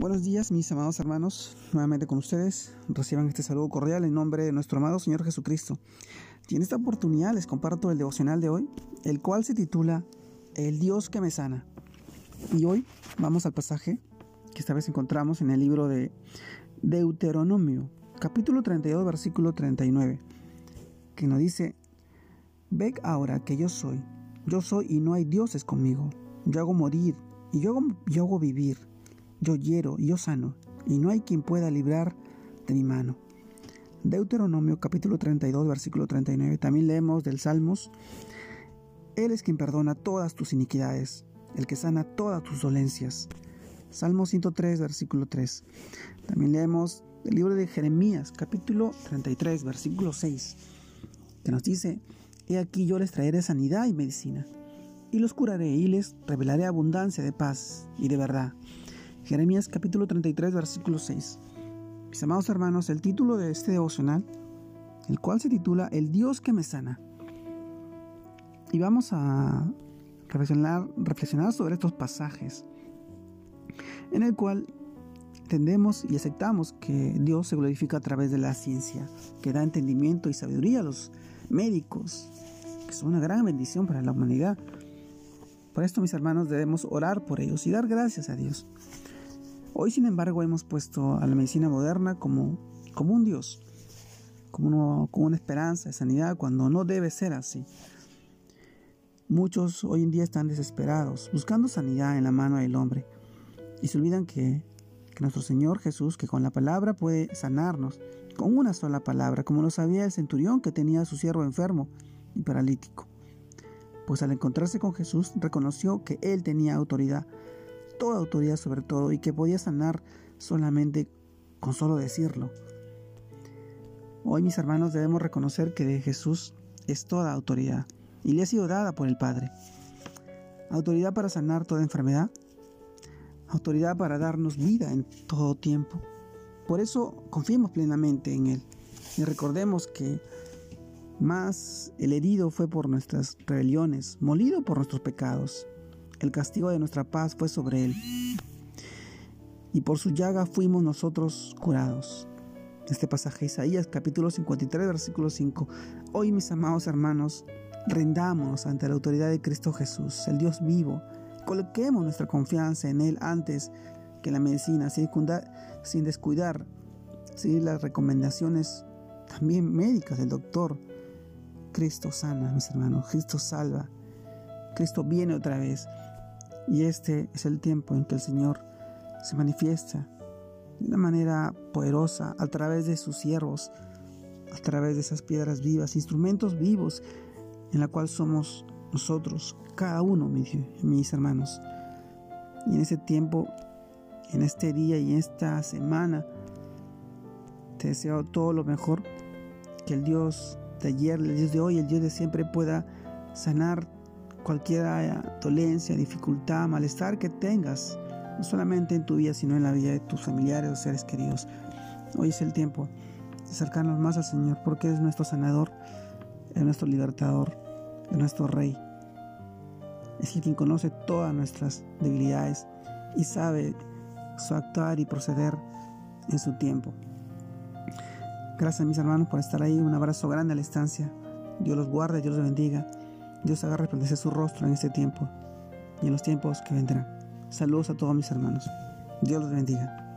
Buenos días, mis amados hermanos, nuevamente con ustedes. Reciban este saludo cordial en nombre de nuestro amado Señor Jesucristo. Y en esta oportunidad les comparto el devocional de hoy, el cual se titula El Dios que me sana. Y hoy vamos al pasaje que esta vez encontramos en el libro de Deuteronomio, capítulo 32, versículo 39, que nos dice, Ve ahora que yo soy, yo soy y no hay dioses conmigo. Yo hago morir y yo yo hago vivir yo hiero, yo sano, y no hay quien pueda librar de mi mano. Deuteronomio capítulo 32, versículo 39. También leemos del Salmos, Él es quien perdona todas tus iniquidades, el que sana todas tus dolencias. Salmo 103, versículo 3. También leemos el libro de Jeremías, capítulo 33, versículo 6, que nos dice, He aquí yo les traeré sanidad y medicina, y los curaré y les revelaré abundancia de paz y de verdad. Jeremías capítulo 33, versículo 6. Mis amados hermanos, el título de este devocional, el cual se titula El Dios que me sana. Y vamos a reflexionar, reflexionar sobre estos pasajes, en el cual entendemos y aceptamos que Dios se glorifica a través de la ciencia, que da entendimiento y sabiduría a los médicos, que son una gran bendición para la humanidad. Por esto, mis hermanos, debemos orar por ellos y dar gracias a Dios. Hoy, sin embargo, hemos puesto a la medicina moderna como, como un Dios, como, una esperanza de sanidad, cuando no debe ser así. Muchos hoy en día están desesperados, buscando sanidad en la mano del hombre, y se olvidan que, que nuestro Señor Jesús, que con la palabra puede sanarnos, con una sola palabra, como lo sabía el centurión que tenía a su siervo enfermo y paralítico. Pues al encontrarse con Jesús reconoció que él tenía autoridad toda autoridad sobre todo y que podía sanar solamente con solo decirlo. Hoy mis hermanos debemos reconocer que de Jesús es toda autoridad y le ha sido dada por el Padre. Autoridad para sanar toda enfermedad, autoridad para darnos vida en todo tiempo. Por eso confiemos plenamente en Él y recordemos que más el herido fue por nuestras rebeliones, molido por nuestros pecados el castigo de nuestra paz fue sobre él. Y por su llaga fuimos nosotros curados. Este pasaje Isaías capítulo 53 versículo 5. Hoy mis amados hermanos, rendámonos ante la autoridad de Cristo Jesús, el Dios vivo. Coloquemos nuestra confianza en Él antes que la medicina, sin, descuidar, seguir las recomendaciones también médicas del doctor. Cristo sana, mis hermanos, Cristo salva, Cristo viene otra vez. Y este es el tiempo en que el Señor se manifiesta de una manera poderosa a través de sus siervos, a través de esas piedras vivas, instrumentos vivos en la cual somos nosotros, cada uno, mis, hermanos. Y en ese tiempo, en este día y en esta semana, te deseo todo lo mejor, que el Dios de ayer, el Dios de hoy, el Dios de siempre pueda sanar cualquier dolencia, dificultad, malestar que tengas, no solamente en tu vida, sino en la vida de tus familiares o seres queridos. Hoy es el tiempo de acercarnos más al Señor, porque es nuestro sanador, es nuestro libertador, es nuestro Rey. Es el quien conoce todas nuestras debilidades y sabe su actuar y proceder en su tiempo. Gracias mis hermanos por estar ahí. Un abrazo grande a la distancia. Dios los guarde, Dios los bendiga. Dios haga resplandecer su rostro en este tiempo y en los tiempos que vendrán. Saludos a todos mis hermanos. Dios los bendiga.